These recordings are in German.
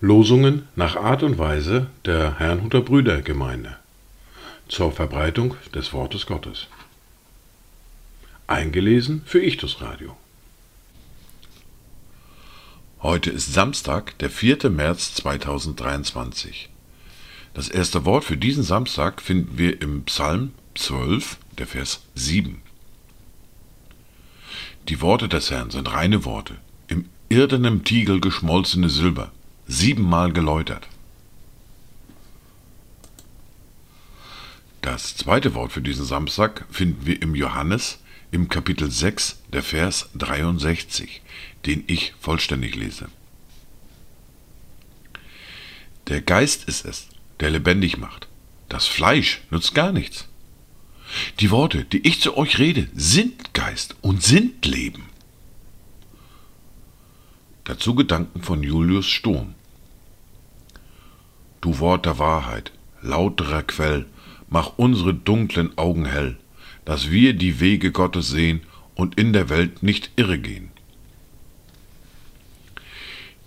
Losungen nach Art und Weise der Herrnhuter Brüdergemeinde zur Verbreitung des Wortes Gottes. Eingelesen für Ichtus Radio. Heute ist Samstag, der 4. März 2023. Das erste Wort für diesen Samstag finden wir im Psalm 12, der Vers 7. Die Worte des Herrn sind reine Worte, im irdenem Tiegel geschmolzene Silber, siebenmal geläutert. Das zweite Wort für diesen Samstag finden wir im Johannes im Kapitel 6, der Vers 63, den ich vollständig lese. Der Geist ist es, der lebendig macht. Das Fleisch nützt gar nichts. Die Worte, die ich zu euch rede, sind Geist und sind Leben. Dazu Gedanken von Julius Sturm. Du Wort der Wahrheit, lauterer Quell, mach unsere dunklen Augen hell, dass wir die Wege Gottes sehen und in der Welt nicht irre gehen.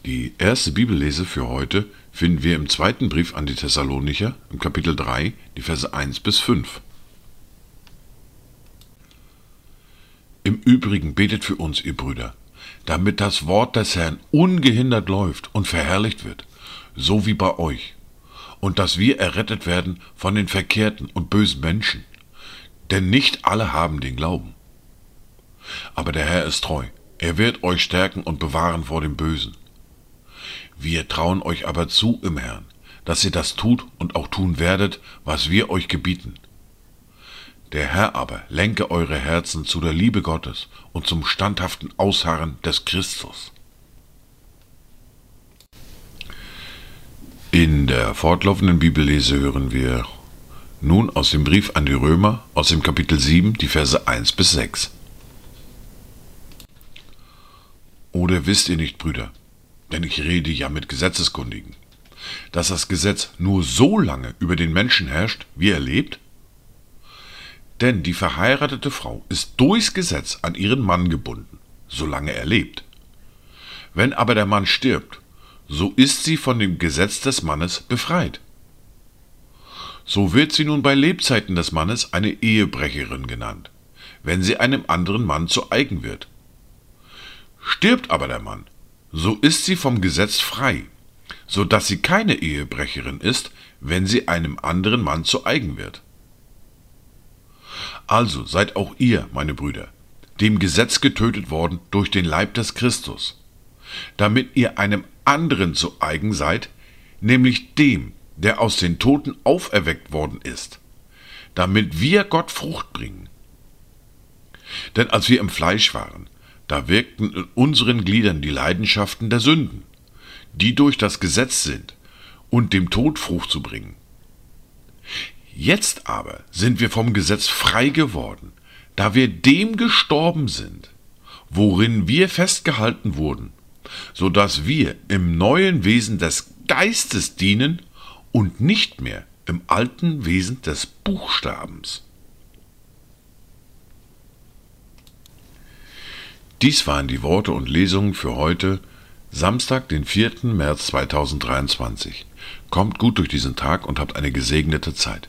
Die erste Bibellese für heute finden wir im zweiten Brief an die Thessalonicher, im Kapitel 3, die Verse 1 bis 5. Übrigen betet für uns, ihr Brüder, damit das Wort des Herrn ungehindert läuft und verherrlicht wird, so wie bei euch, und dass wir errettet werden von den verkehrten und bösen Menschen. Denn nicht alle haben den Glauben. Aber der Herr ist treu, er wird euch stärken und bewahren vor dem Bösen. Wir trauen euch aber zu im Herrn, dass ihr das tut und auch tun werdet, was wir euch gebieten. Der Herr aber lenke eure Herzen zu der Liebe Gottes und zum standhaften Ausharren des Christus. In der fortlaufenden Bibellese hören wir nun aus dem Brief an die Römer aus dem Kapitel 7 die Verse 1 bis 6. Oder wisst ihr nicht, Brüder, denn ich rede ja mit Gesetzeskundigen, dass das Gesetz nur so lange über den Menschen herrscht, wie er lebt? Denn die verheiratete Frau ist durchs Gesetz an ihren Mann gebunden, solange er lebt. Wenn aber der Mann stirbt, so ist sie von dem Gesetz des Mannes befreit. So wird sie nun bei Lebzeiten des Mannes eine Ehebrecherin genannt, wenn sie einem anderen Mann zu eigen wird. Stirbt aber der Mann, so ist sie vom Gesetz frei, so dass sie keine Ehebrecherin ist, wenn sie einem anderen Mann zu eigen wird. Also seid auch ihr, meine Brüder, dem Gesetz getötet worden durch den Leib des Christus, damit ihr einem anderen zu eigen seid, nämlich dem, der aus den Toten auferweckt worden ist, damit wir Gott Frucht bringen. Denn als wir im Fleisch waren, da wirkten in unseren Gliedern die Leidenschaften der Sünden, die durch das Gesetz sind, und dem Tod Frucht zu bringen. Jetzt aber sind wir vom Gesetz frei geworden, da wir dem gestorben sind, worin wir festgehalten wurden, so dass wir im neuen Wesen des Geistes dienen und nicht mehr im alten Wesen des Buchstabens. Dies waren die Worte und Lesungen für heute, Samstag, den 4. März 2023. Kommt gut durch diesen Tag und habt eine gesegnete Zeit.